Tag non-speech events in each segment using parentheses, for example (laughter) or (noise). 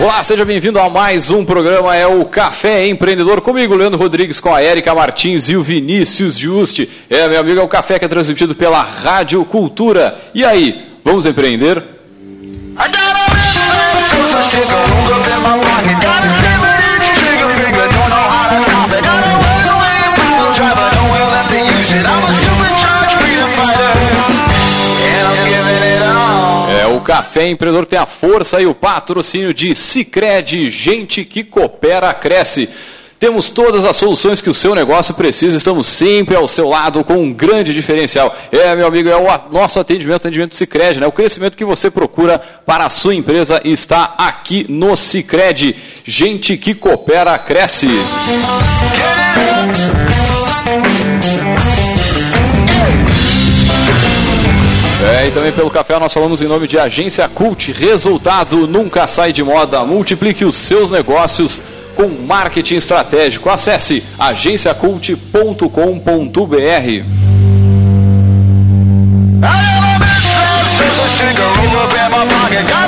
Olá, seja bem-vindo a mais um programa, é o Café Empreendedor, comigo, Leandro Rodrigues, com a Érica Martins e o Vinícius Juste. É, meu amigo, é o café que é transmitido pela Rádio Cultura. E aí, vamos empreender? É Café Empreendedor tem a força e o patrocínio de Cicred, gente que coopera, cresce. Temos todas as soluções que o seu negócio precisa, estamos sempre ao seu lado com um grande diferencial. É, meu amigo, é o nosso atendimento, atendimento Cicred, né? O crescimento que você procura para a sua empresa está aqui no Cicred. Gente que coopera, cresce. É, e também pelo café nós falamos em nome de Agência Cult. Resultado nunca sai de moda. Multiplique os seus negócios com marketing estratégico. Acesse agenciacult.com.br.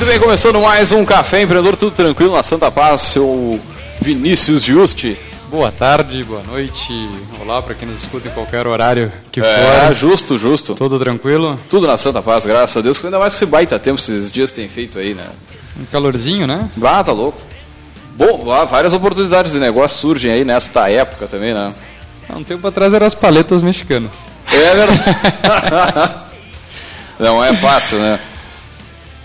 Muito bem, começando mais um Café Empreendedor, tudo tranquilo na Santa Paz, seu Vinícius Juste. Boa tarde, boa noite, olá para quem nos escuta em qualquer horário que É, for. justo, justo. Tudo tranquilo? Tudo na Santa Paz, graças a Deus, ainda mais esse baita tempo esses dias tem feito aí, né? Um calorzinho, né? Ah, tá louco. Bom, várias oportunidades de negócio surgem aí nesta época também, né? Há um tempo atrás eram as paletas mexicanas. É verdade. (laughs) Não é fácil, né?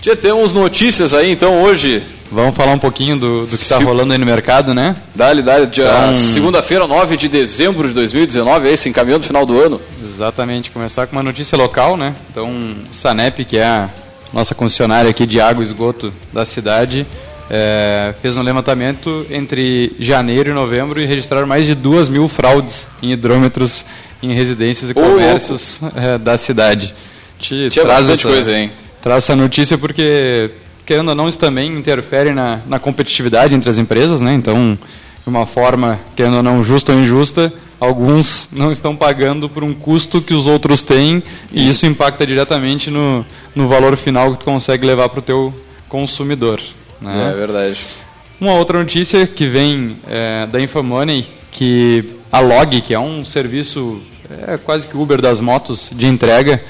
Já temos notícias aí, então, hoje. Vamos falar um pouquinho do, do que está rolando aí no mercado, né? Dali, dali, dia Então- segunda-feira, 9 de dezembro de 2019, aí se encaminhando no final do ano. Exatamente, começar com uma notícia local, né? Então, Sanep, que é a nossa concessionária aqui de água e esgoto da cidade, é, fez um levantamento entre janeiro e novembro e registraram mais de duas mil fraudes em hidrômetros em residências e comércios é, da cidade. Te Tinha traz bastante essa- coisa, hein? Traz essa notícia porque, querendo ou não, isso também interfere na, na competitividade entre as empresas, né? Então, de uma forma, querendo ou não, justa ou injusta, alguns não estão pagando por um custo que os outros têm e isso impacta diretamente no, no valor final que tu consegue levar para o teu consumidor. Né? É verdade. Uma outra notícia que vem é, da Infomoney, que a Log, que é um serviço é, quase que Uber das motos de entrega,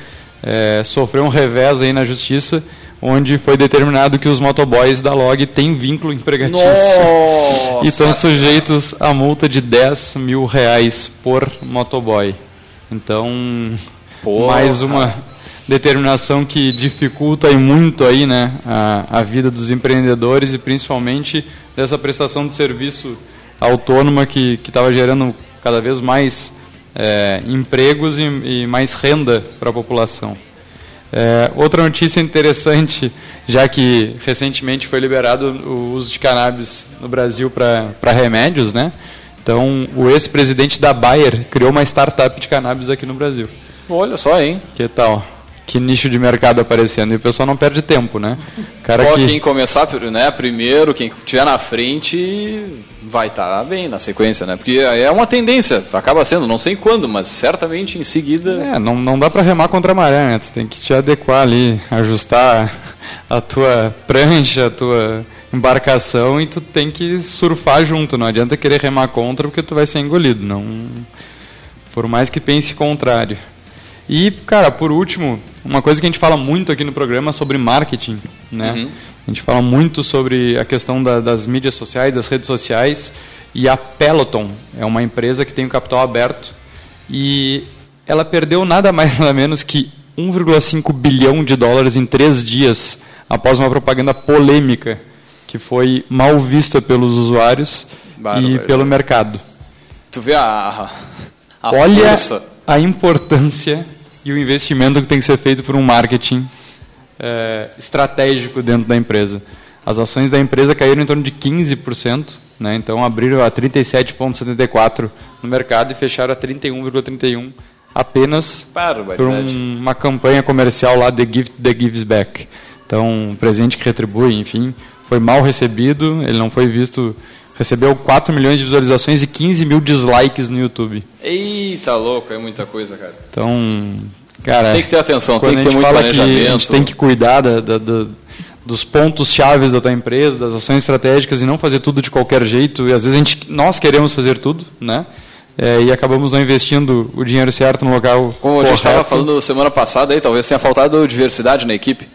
é, sofreu um revés aí na justiça, onde foi determinado que os motoboys da Log têm vínculo empregatício (laughs) e estão Nossa! sujeitos a multa de 10 mil reais por motoboy. Então, Porra. mais uma determinação que dificulta e muito aí, né, a, a vida dos empreendedores e principalmente dessa prestação de serviço autônoma que estava gerando cada vez mais é, empregos e, e mais renda para a população. É, outra notícia interessante, já que recentemente foi liberado o uso de cannabis no Brasil para remédios, né? Então, o ex-presidente da Bayer criou uma startup de cannabis aqui no Brasil. Olha só, hein? Que tal? Que nicho de mercado aparecendo. E o pessoal não perde tempo, né? Cara Ó, que... Quem começar né, primeiro, quem estiver na frente, vai estar bem na sequência, né? Porque é uma tendência, acaba sendo, não sei quando, mas certamente em seguida. É, não, não dá para remar contra a maré, né? Tu tem que te adequar ali, ajustar a tua prancha, a tua embarcação e tu tem que surfar junto. Não adianta querer remar contra porque tu vai ser engolido. Não, por mais que pense contrário. E, cara, por último, uma coisa que a gente fala muito aqui no programa é sobre marketing, né? Uhum. A gente fala muito sobre a questão da- das mídias sociais, das redes sociais, e a Peloton é uma empresa que tem o capital aberto e ela perdeu nada mais (laughs) nada menos que 1,5 bilhão de dólares em três dias após uma propaganda polêmica que foi mal vista pelos usuários Bárbaro. e pelo mercado. Tu vê a, a Olha força. A importância e o investimento que tem que ser feito por um marketing é, estratégico dentro da empresa. As ações da empresa caíram em torno de 15%, né? então abriram a 37,74 no mercado e fecharam a 31,31 apenas por um, uma campanha comercial lá, The Gift That Gives Back. Então, um presente que retribui, enfim, foi mal recebido, ele não foi visto recebeu 4 milhões de visualizações e 15 mil dislikes no YouTube. Eita, louco, é muita coisa, cara. Então, cara. Tem que ter atenção, tem que ter muito planejamento. Que a gente tem que cuidar da, da, da dos pontos chaves da tua empresa, das ações estratégicas e não fazer tudo de qualquer jeito. E às vezes a gente, nós queremos fazer tudo, né? É, e acabamos não investindo o dinheiro certo no local. Como correto. a gente estava falando semana passada, aí, talvez tenha faltado diversidade na equipe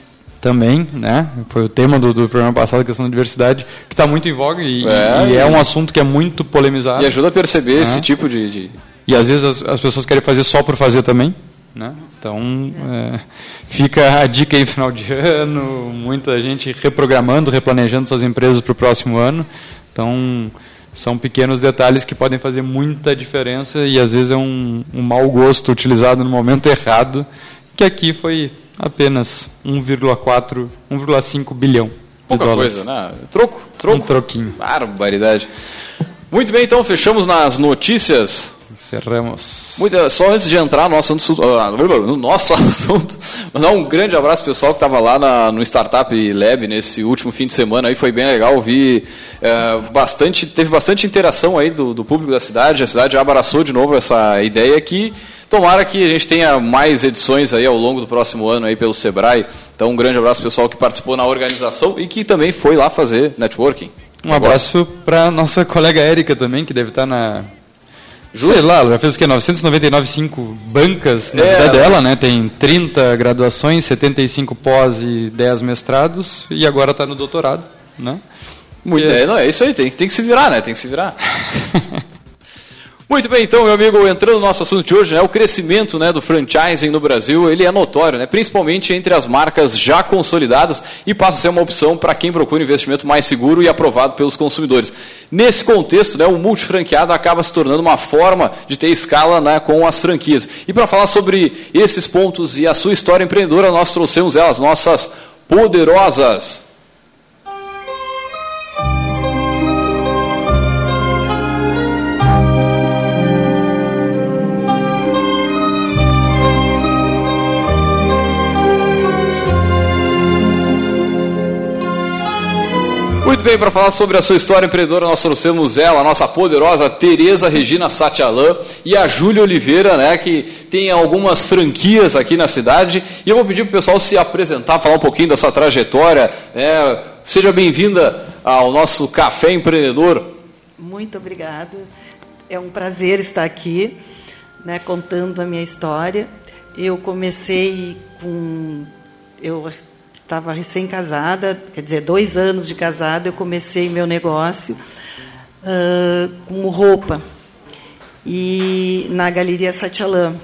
também, né? Foi o tema do, do programa passado, a questão da diversidade, que está muito em voga e é, e é, um assunto que é muito polemizado. E ajuda a perceber né? esse tipo de, de, E às vezes as, as, pessoas querem fazer só por fazer também, né? Então é, fica a dica aí final de ano, muita gente reprogramando, replanejando suas empresas para o próximo ano. Então são pequenos detalhes que podem fazer muita diferença e às vezes é um, um mau gosto utilizado no momento errado, que aqui foi apenas 1,4, 1,5 bilhão. Pouca dólares. coisa, né? Troco, troco. Um troquinho. Barbaridade. Muito bem, então fechamos nas notícias. Encerramos. Muito, só antes de entrar no nosso assunto, ah, no nosso (laughs) assunto, mandar um grande abraço pro pessoal que estava lá na, no Startup Lab nesse último fim de semana aí, foi bem legal, vi é, bastante, teve bastante interação aí do, do público da cidade, a cidade abraçou de novo essa ideia aqui Tomara que a gente tenha mais edições aí ao longo do próximo ano aí pelo Sebrae. Então um grande abraço pessoal que participou na organização e que também foi lá fazer networking. Um abraço para nossa colega Érica também, que deve estar na Justo. Sei lá, ela já fez o quê? 999,5 bancas na é, vida dela, né? Tem 30 graduações, 75 pós e 10 mestrados e agora está no doutorado, né? Muito, é, não, é isso aí, tem, tem que se virar, né? Tem que se virar. (laughs) Muito bem, então, meu amigo, entrando no nosso assunto de hoje, né, o crescimento né, do franchising no Brasil, ele é notório, né, principalmente entre as marcas já consolidadas e passa a ser uma opção para quem procura investimento mais seguro e aprovado pelos consumidores. Nesse contexto, né, o multifranqueado acaba se tornando uma forma de ter escala né, com as franquias. E para falar sobre esses pontos e a sua história empreendedora, nós trouxemos elas, nossas poderosas Muito bem, para falar sobre a sua história empreendedora, nós trouxemos ela, a nossa poderosa Tereza Regina Satialan e a Júlia Oliveira, né, que tem algumas franquias aqui na cidade. E eu vou pedir para o pessoal se apresentar, falar um pouquinho dessa trajetória. Né. Seja bem-vinda ao nosso Café Empreendedor. Muito obrigada. É um prazer estar aqui, né, contando a minha história. Eu comecei com eu estava recém-casada, quer dizer, dois anos de casada, eu comecei meu negócio uh, com roupa e na Galeria Satialã.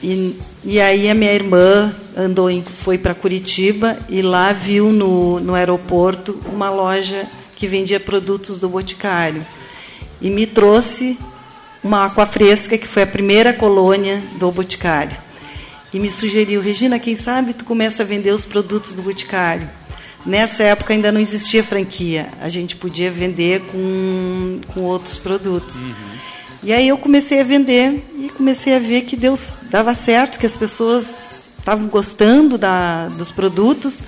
E, e aí a minha irmã andou em, foi para Curitiba e lá viu no, no aeroporto uma loja que vendia produtos do Boticário e me trouxe uma aqua fresca que foi a primeira colônia do Boticário e me sugeriu, Regina, quem sabe tu começa a vender os produtos do Boticário. Nessa época ainda não existia franquia, a gente podia vender com, com outros produtos. Uhum. E aí eu comecei a vender e comecei a ver que Deus dava certo, que as pessoas estavam gostando da, dos produtos.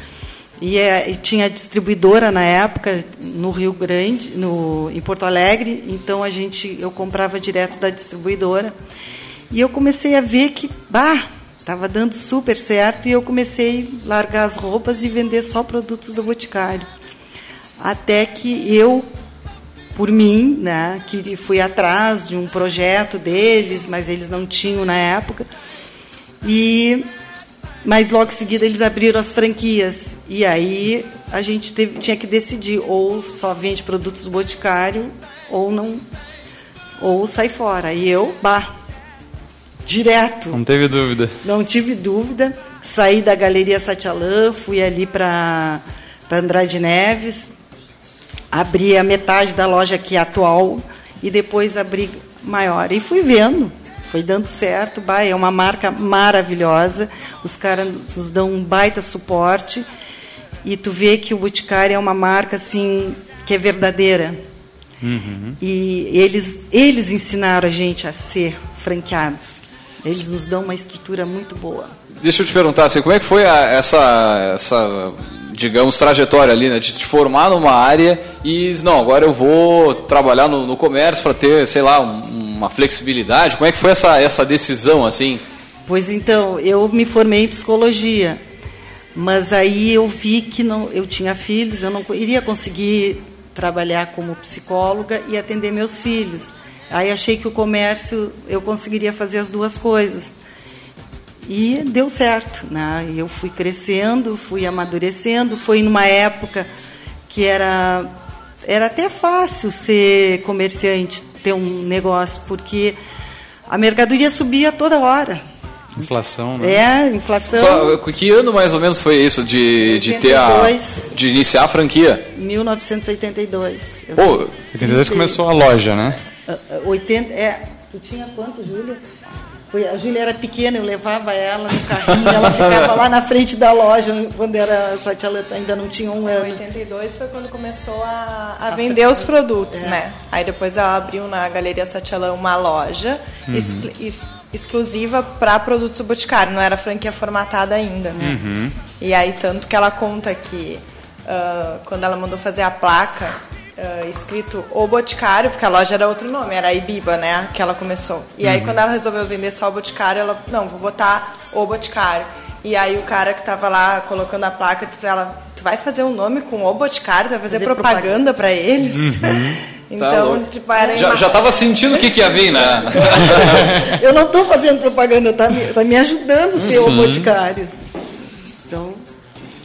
E, é, e, tinha distribuidora na época no Rio Grande, no, em Porto Alegre, então a gente eu comprava direto da distribuidora. E eu comecei a ver que, bah, Estava dando super certo e eu comecei a largar as roupas e vender só produtos do Boticário. Até que eu, por mim, né, que fui atrás de um projeto deles, mas eles não tinham na época. E mas logo em seguida eles abriram as franquias e aí a gente teve, tinha que decidir ou só vende produtos do Boticário ou não ou sai fora. E eu, bah, direto. Não teve dúvida. Não tive dúvida. Saí da Galeria Satialã, fui ali para Andrade Neves, abri a metade da loja aqui atual e depois abri maior. E fui vendo, foi dando certo. Bah, é uma marca maravilhosa. Os caras nos dão um baita suporte. E tu vê que o Boticário é uma marca assim que é verdadeira. Uhum. E eles, eles ensinaram a gente a ser franqueados. Eles nos dão uma estrutura muito boa. Deixa eu te perguntar, assim, como é que foi a, essa, essa, digamos, trajetória ali, né? De te formar numa área e não, agora eu vou trabalhar no, no comércio para ter, sei lá, um, uma flexibilidade. Como é que foi essa, essa decisão, assim? Pois então, eu me formei em psicologia, mas aí eu vi que não, eu tinha filhos, eu não iria conseguir trabalhar como psicóloga e atender meus filhos. Aí achei que o comércio eu conseguiria fazer as duas coisas. E deu certo, né? Eu fui crescendo, fui amadurecendo, foi numa época que era era até fácil ser comerciante, ter um negócio, porque a mercadoria subia toda hora. Inflação, né? É, inflação. Só, que ano mais ou menos foi isso de, de ter a. de iniciar a franquia? 1982. Pô, 82 começou a loja, né? 80, é. Tu tinha quanto, Júlia? Foi, a Júlia era pequena, eu levava ela no carrinho, ela (laughs) ficava lá na frente da loja, quando era Satialeta, ainda não tinha um ano. 82 foi quando começou a, a vender os produtos, é. né? Aí depois ela abriu na Galeria Satialã uma loja uhum. ex, exclusiva para produtos do Boticário, não era franquia formatada ainda, né? Uhum. E aí tanto que ela conta que uh, quando ela mandou fazer a placa, uh, escrito O Boticário, porque a loja era outro nome, era a Ibiba, né? Que ela começou. E uhum. aí, quando ela resolveu vender só o Boticário, ela, não, vou botar O Boticário. E aí, o cara que tava lá colocando a placa disse pra ela: Tu vai fazer um nome com O Boticário? Tu vai fazer, fazer propaganda, propaganda para eles? Uhum. (laughs) Então, tá tipo, era já, já tava sentindo o que, que ia vir, né? (laughs) eu não estou fazendo propaganda, tá me, tá me ajudando a ser o Boticário. Então,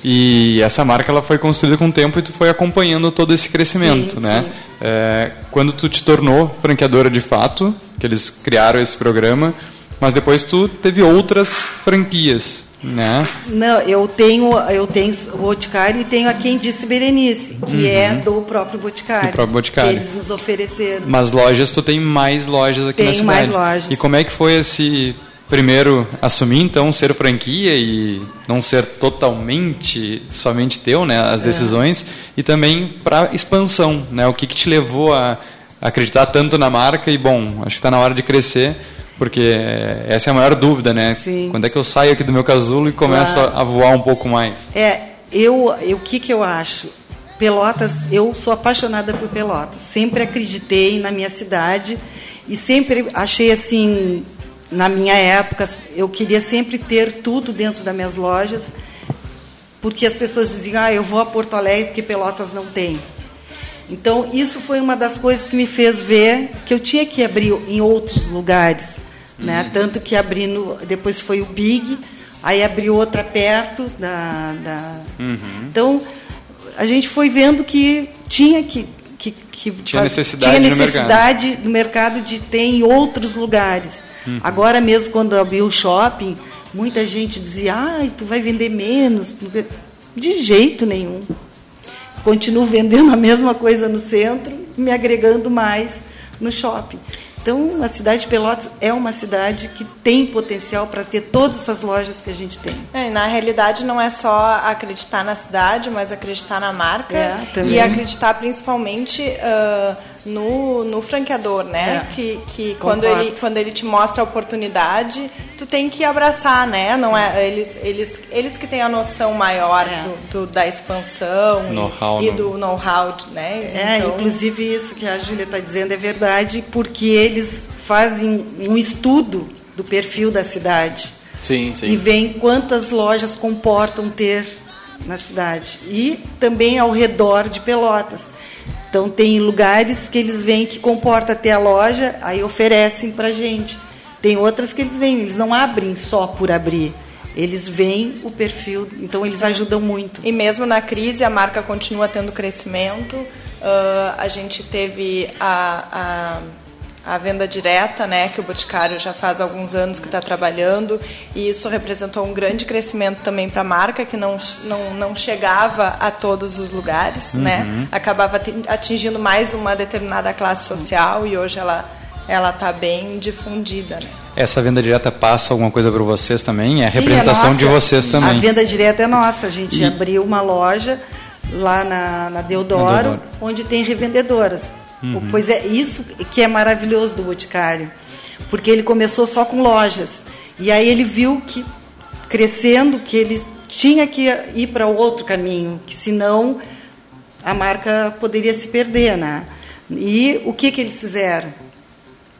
e essa marca ela foi construída com o tempo e tu foi acompanhando todo esse crescimento, sim, né? Sim. É, quando tu te tornou franqueadora de fato, que eles criaram esse programa, mas depois tu teve outras franquias, né? Não, eu tenho, eu tenho o Boticário e tenho a Quem Disse Berenice, que é uhum. é do próprio Boticário. Do próprio Boticário. Que eles nos ofereceram. Mas lojas, tu tem mais lojas aqui na cidade. Tem mais lojas. E como é que foi esse primeiro assumir então ser franquia e não ser totalmente somente teu, né, as é. decisões é. e também para expansão, né, o que, que te levou a acreditar tanto na marca e bom, acho que está na hora de crescer porque essa é a maior dúvida, né? Sim. Quando é que eu saio aqui do meu casulo e começo claro. a voar um pouco mais? É, eu, eu o que que eu acho? Pelotas, eu sou apaixonada por Pelotas. Sempre acreditei na minha cidade e sempre achei assim na minha época, eu queria sempre ter tudo dentro das minhas lojas, porque as pessoas diziam, ah, eu vou a Porto Alegre porque Pelotas não tem. Então, isso foi uma das coisas que me fez ver que eu tinha que abrir em outros lugares. Né? Uhum. Tanto que abri no, depois foi o Big, aí abriu outra perto da. da... Uhum. Então, a gente foi vendo que tinha que. Que, que tinha necessidade, tinha necessidade mercado. no mercado de ter em outros lugares. Uhum. Agora mesmo quando abriu o shopping, muita gente dizia, ai, tu vai vender menos. De jeito nenhum. Continuo vendendo a mesma coisa no centro, me agregando mais no shopping. Então, a cidade de Pelotas é uma cidade que tem potencial para ter todas essas lojas que a gente tem. É, na realidade, não é só acreditar na cidade, mas acreditar na marca é, e acreditar principalmente uh, no, no franqueador, né? É, que que quando, ele, quando ele te mostra a oportunidade, tu tem que abraçar, né? Não é, eles, eles, eles que têm a noção maior é. do, do, da expansão e, e, do know-how, né? É, então... inclusive isso que a Júlia está dizendo é verdade, porque eles fazem um estudo do perfil da cidade. Sim, sim. E veem quantas lojas comportam ter na cidade. E também ao redor de Pelotas. Então tem lugares que eles veem que comporta até a loja, aí oferecem para gente. Tem outras que eles vêm, eles não abrem só por abrir. Eles veem o perfil, então eles ajudam muito. E mesmo na crise a marca continua tendo crescimento. Uh, a gente teve a, a a venda direta, né, que o Boticário já faz alguns anos que está trabalhando, e isso representou um grande crescimento também para a marca, que não, não, não chegava a todos os lugares, né, uhum. né, acabava atingindo mais uma determinada classe social, e hoje ela ela está bem difundida. Né? Essa venda direta passa alguma coisa para vocês também? É a Sim, representação nossa. de vocês também. A venda direta é nossa. A gente E- abriu uma loja lá na, na Deodoro, Na Deodoro. onde tem revendedoras. Uhum. Pois é isso que é maravilhoso do Boticário. Porque ele começou só com lojas. E aí ele viu que, crescendo, que ele tinha que ir para outro caminho, que senão a marca poderia se perder. Né? E o que, que eles fizeram?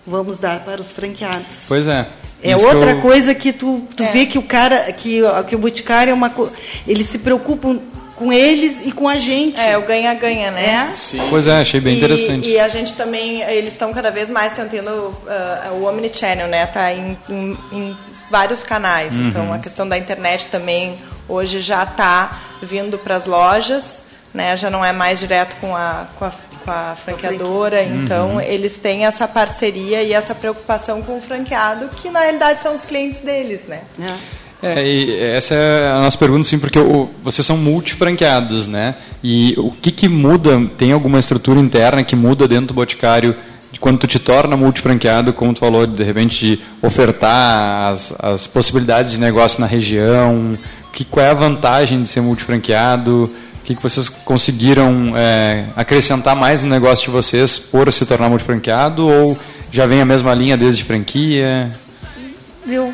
Vamos dar para os franqueados. Pois é. É Isso que outra eu- coisa que tu, tu É. vê que o cara, que, que o Boticário é uma co- eles se preocupam com eles e com a gente. É, o ganha-ganha, né? É. Sim. Pois é, achei bem E- interessante. E, a gente também, eles estão cada vez mais tentando ah, o omnichannel, né? Tá em, em- em vários canais. Uhum. Então a questão da internet também hoje já está vindo para as lojas, né? Já não é mais direto com a, com a, com a franqueadora. Uhum. Então eles têm essa parceria e essa preocupação com o franqueado, que na realidade são os clientes deles, né? É. É, e essa é a nossa pergunta, sim, porque o- vocês são multifranqueados, né? E o que, que muda? Tem alguma estrutura interna que muda dentro do Boticário quando tu te torna multifranqueado, como tu falou, de repente de ofertar as, as possibilidades de negócio na região? Que, qual é a vantagem de ser multifranqueado? O que, que vocês conseguiram é, acrescentar mais no negócio de vocês por se tornar multifranqueado? Ou já vem a mesma linha desde franquia? Eu,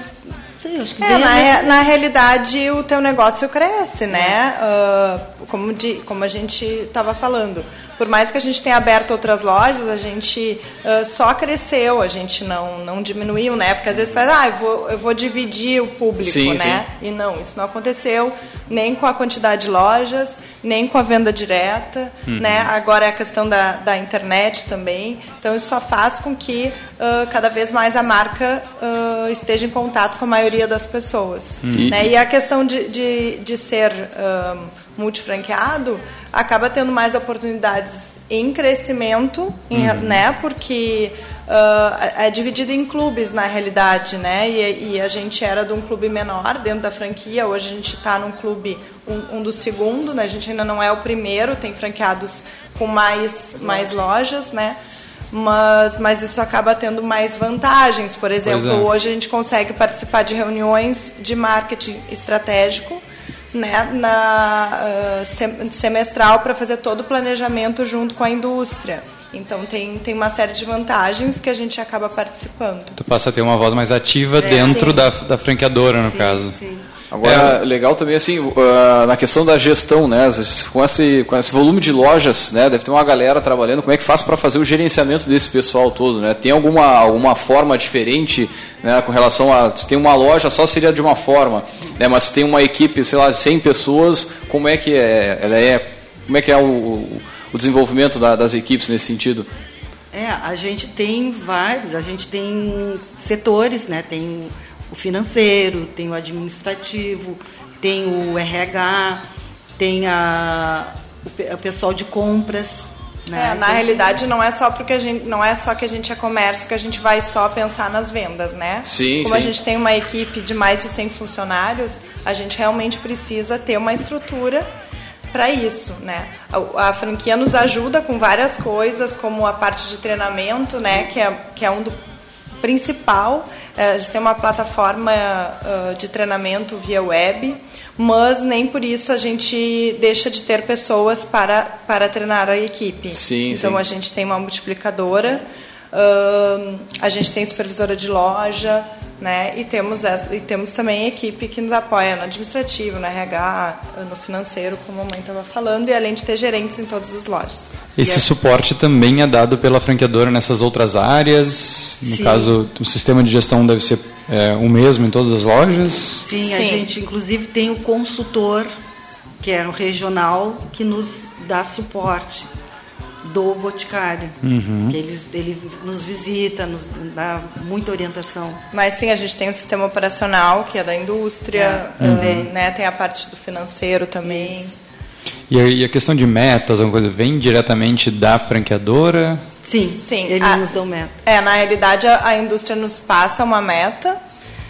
sei, acho que É, na, rea- mesma- na realidade o teu negócio cresce, né? Ah, como, de, como a gente estava falando. Por mais que a gente tenha aberto outras lojas, a gente ah, só cresceu, a gente não, não diminuiu, né? Porque às vezes tu faz, ah, eu vou, eu vou dividir o público, Sim, né? E não, isso não aconteceu nem com a quantidade de lojas, nem com a venda direta, né? Agora é a questão da, da internet também. Então isso só faz com que ah, cada vez mais a marca ah, esteja em contato com a maioria das pessoas. Né? E a questão de, de, de ser multifranqueado acaba tendo mais oportunidades em crescimento, em- né? Porque ah, é dividido em clubes na realidade, né? E, e a gente era de um clube menor dentro da franquia. Hoje a gente está num clube um, um do segundo, né? A gente ainda não é o primeiro. Tem franqueados com mais mais lojas, né? Mas, mas isso acaba tendo mais vantagens. Por exemplo, é. hoje a gente consegue participar de reuniões de marketing estratégico né, na sem- semestral para fazer todo o planejamento junto com a indústria. Então tem, tem uma série de vantagens que a gente acaba participando. Tu passa a ter uma voz mais ativa É, dentro sim. da, da franqueadora, no Sim, caso. sim. Agora, É. legal também, assim, uh, na questão da gestão, né? Com esse, com esse volume de lojas, né? Deve ter uma galera trabalhando. Como é que faz para fazer o gerenciamento desse pessoal todo, né? Tem alguma, alguma forma diferente, né? Com relação a... Se tem uma loja, só seria de uma forma, né? Mas se tem uma equipe, sei lá, de 100 pessoas, como é que é? Ela é... Como é que é o, o- o desenvolvimento da- das equipes nesse sentido? É, a gente tem vários, a gente tem setores, né? Tem o financeiro, tem o administrativo, tem o RH, tem a, o, o pessoal de compras. Né? É, na Tem- realidade não é só porque a gente não é só que a gente é comércio que a gente vai só pensar nas vendas, né? Sim, Como a sim. gente tem uma equipe de mais de 100 funcionários, a gente realmente precisa ter uma estrutura para isso, né? A, a franquia nos ajuda com várias coisas, como a parte de treinamento, né? Que é, que é um do principal. É, eles têm uma plataforma ah, de treinamento via web, mas nem por isso a gente deixa de ter pessoas para, para treinar a equipe. Sim, então sim. a gente tem uma multiplicadora, a gente tem supervisora de loja, né? E temos, essa- e temos também equipe que nos apoia no administrativo, no RH, no financeiro, como a mãe estava falando, e além de ter gerentes em todas as lojas. Esse E a- suporte também é dado pela franqueadora nessas outras áreas? No Sim. caso, o sistema de gestão deve ser é, o mesmo em todas as lojas? Sim, a Sim. gente inclusive tem o consultor, que é o regional, que nos dá suporte do Boticário. Que eles, ele nos visita, nos dá muita orientação. Mas sim, a gente tem o sistema operacional, que é da indústria, É, ah, né? tem a parte do financeiro também. E a, e a questão de metas, alguma coisa, vem diretamente da franqueadora? Sim, Sim, eles a- nos dão meta. É, na realidade a, a indústria nos passa uma meta.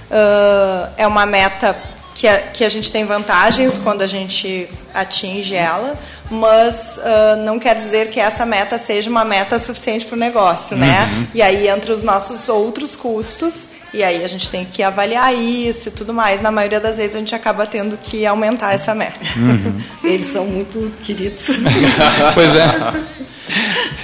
ah, é uma meta que a, que a gente tem vantagens quando a gente atinge ela, mas uh, não quer dizer que essa meta seja uma meta suficiente para o negócio, né? Uhum. E aí entra os nossos outros custos e aí a gente tem que avaliar isso e tudo mais. Na maioria das vezes a gente acaba tendo que aumentar essa meta. Uhum. Eles são muito queridos. pois é. (laughs)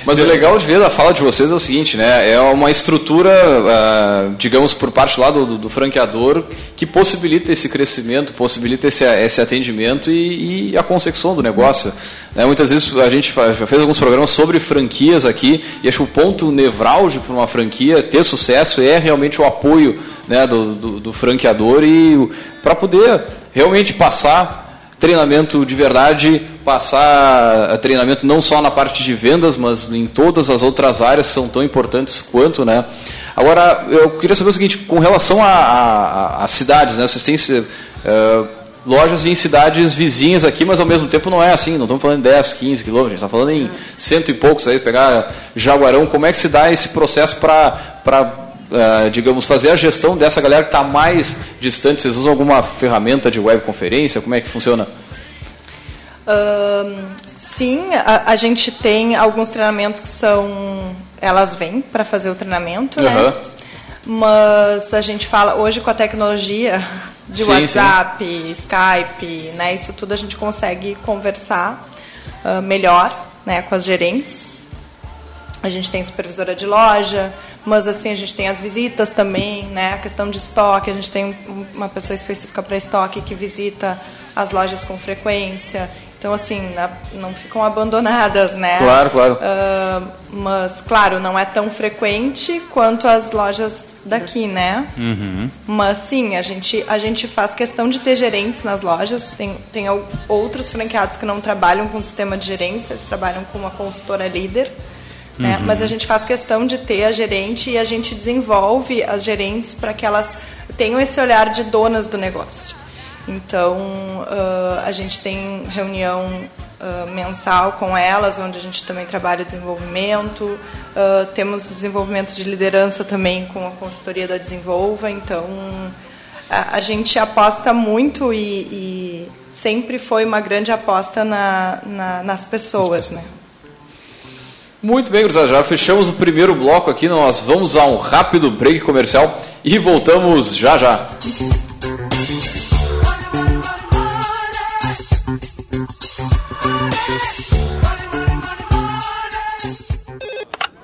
Mas o legal de ver a fala de vocês é o seguinte, né? É uma estrutura, uh, digamos, por parte lá do, do, franqueador que possibilita esse crescimento, possibilita esse, esse atendimento e, e a consecução do negócio. Né? Muitas vezes a gente já fez alguns programas sobre franquias aqui e acho que o ponto nevrálgico para uma franquia ter sucesso é realmente o apoio né, do, do, do franqueador e para poder realmente passar treinamento de verdade, passar treinamento não só na parte de vendas, mas em todas as outras áreas são tão importantes quanto, né? Agora, eu queria saber o seguinte, com relação a, cidades, né? Vocês têm uh, lojas em cidades vizinhas aqui, mas ao mesmo tempo não é assim, não estamos falando em 10, 15 quilômetros, está falando em cento e poucos aí, pegar Jaguarão, como é que se dá esse processo para uh, digamos, fazer a gestão dessa galera que está mais distante? Vocês usam alguma ferramenta de webconferência? Como é que funciona? Uh, sim, a, a, gente tem alguns treinamentos que são. Elas vêm para fazer o treinamento, uhum. né? Mas a gente fala, hoje com a tecnologia de sim, WhatsApp, sim. Skype, né? Isso tudo a gente consegue conversar uh, melhor né, com as gerentes. A gente tem supervisora de loja, mas assim a gente tem as visitas também, né? A questão de estoque, a gente tem uma pessoa específica para estoque que visita as lojas com frequência. Então, assim, não ficam abandonadas, né? Claro, claro. Uh, mas, claro, não é tão frequente quanto as lojas daqui, né? Uhum. Mas, sim, a gente, a gente faz questão de ter gerentes nas lojas. Tem, tem outros franqueados que não trabalham com sistema de gerência, eles trabalham com uma consultora líder. Né? Uhum. Mas a gente faz questão de ter a gerente e a gente desenvolve as gerentes para que elas tenham esse olhar de donas do negócio. Então, uh, a gente tem reunião uh, mensal com elas, onde a gente também trabalha desenvolvimento. Uh, temos desenvolvimento de liderança também com a consultoria da Desenvolva. Então, a, a gente aposta muito e, e, sempre foi uma grande aposta na, na, nas pessoas, né? Muito bem, gurizada, já fechamos o primeiro bloco aqui, nós vamos a um rápido break comercial e voltamos já já.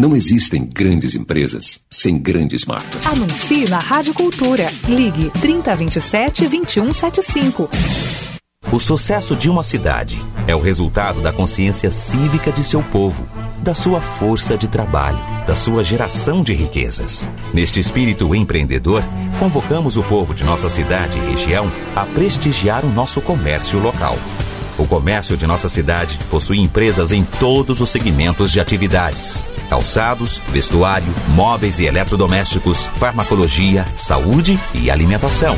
Não existem grandes empresas sem grandes marcas. Anuncie na Rádio Cultura. Ligue 3027 2175. O sucesso de uma cidade é o resultado da consciência cívica de seu povo, da sua força de trabalho, da sua geração de riquezas. Neste espírito empreendedor, convocamos o povo de nossa cidade e região a prestigiar o nosso comércio local. O comércio de nossa cidade possui empresas em todos os segmentos de atividades: calçados, vestuário, móveis e eletrodomésticos, farmacologia, saúde e alimentação.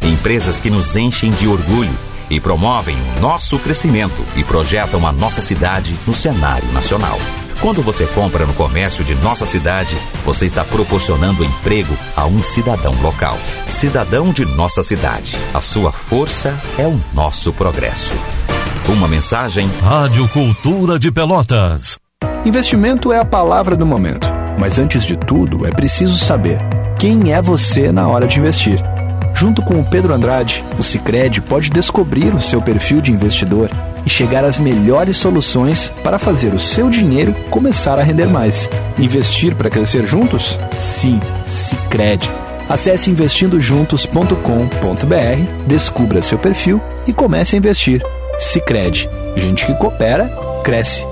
Empresas que nos enchem de orgulho e promovem o nosso crescimento e projetam a nossa cidade no cenário nacional. Quando você compra no comércio de nossa cidade, você está proporcionando emprego a um cidadão local. Cidadão de nossa cidade. A sua força é o nosso progresso. Uma mensagem. Rádio Cultura de Pelotas. Investimento é a palavra do momento. Mas antes de tudo, é preciso saber quem é você na hora de investir. Junto com o Pedro Andrade, o Cicred pode descobrir o seu perfil de investidor e chegar às melhores soluções para fazer o seu dinheiro começar a render mais. Investir para crescer juntos? Sim, Cicred. Acesse investindojuntos.com.br, descubra seu perfil e comece a investir. Cicred. Gente que coopera, cresce.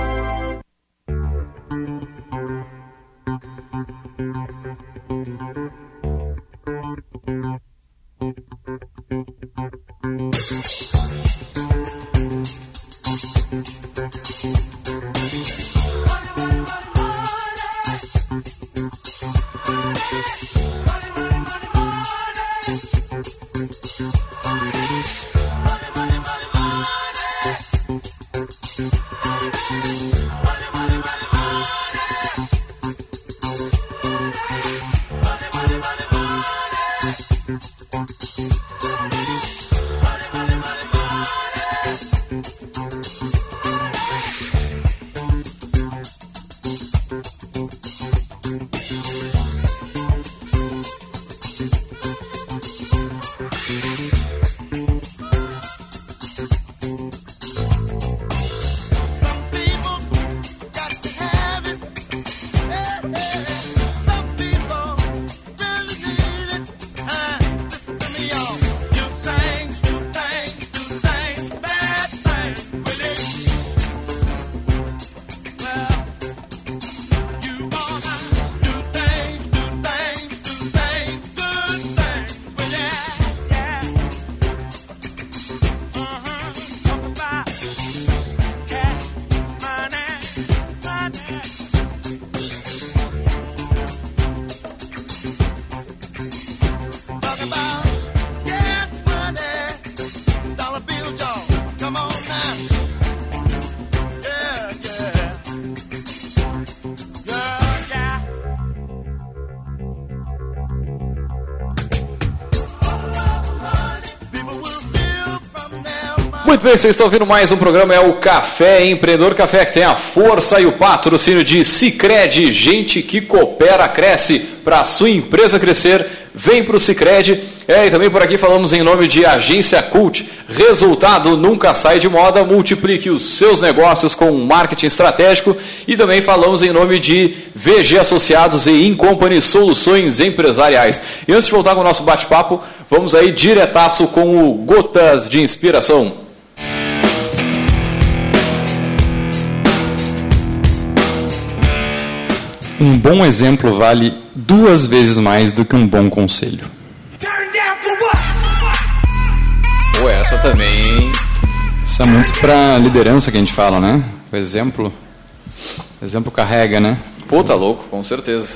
Muito bem, vocês estão ouvindo mais um programa, é o Café Empreendedor Café, que tem a força e o patrocínio de Cicred, gente que coopera, cresce, para a sua empresa crescer, vem para o Cicred. É, e também por aqui falamos em nome de Agência Cult, resultado nunca sai de moda, multiplique os seus negócios com marketing estratégico e também falamos em nome de VG Associados e Incompany Soluções Empresariais. E antes de voltar com o nosso bate-papo, vamos aí diretaço com o Gotas de Inspiração. Um bom exemplo vale duas vezes mais do que um bom conselho. Pô, essa também. Isso é muito pra liderança que a gente fala, né? O exemplo. O exemplo carrega, né? Pô, tá louco, com certeza.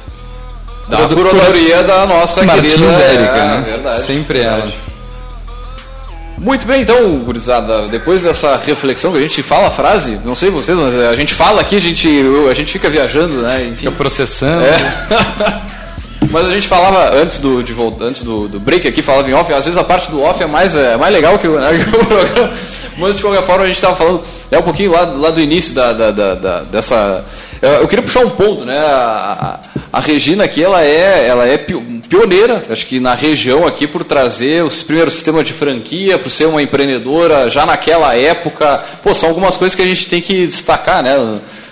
Da curadoria da nossa Martins querida Érica, é, né? Verdade, Sempre verdade. Muito bem, então, gurizada, depois dessa reflexão que a gente fala a frase, não sei vocês, mas a gente fala aqui, a gente, a gente fica viajando, né? Enfim. Fica processando. É. (laughs) Mas a gente falava antes do, de antes do, do break aqui, falava em off, às vezes a parte do off é mais, é mais legal que o, né, (laughs) que o programa. Mas de qualquer forma a gente estava falando é um pouquinho lá, lá do início da, da, da- da- dessa. Eu eu queria puxar um ponto, né? A, a- a Regina aqui ela é, ela é pioneira, acho que na região aqui por trazer os primeiros sistemas de franquia, por ser uma empreendedora já naquela época. Pô, são algumas coisas que a gente tem que destacar, né?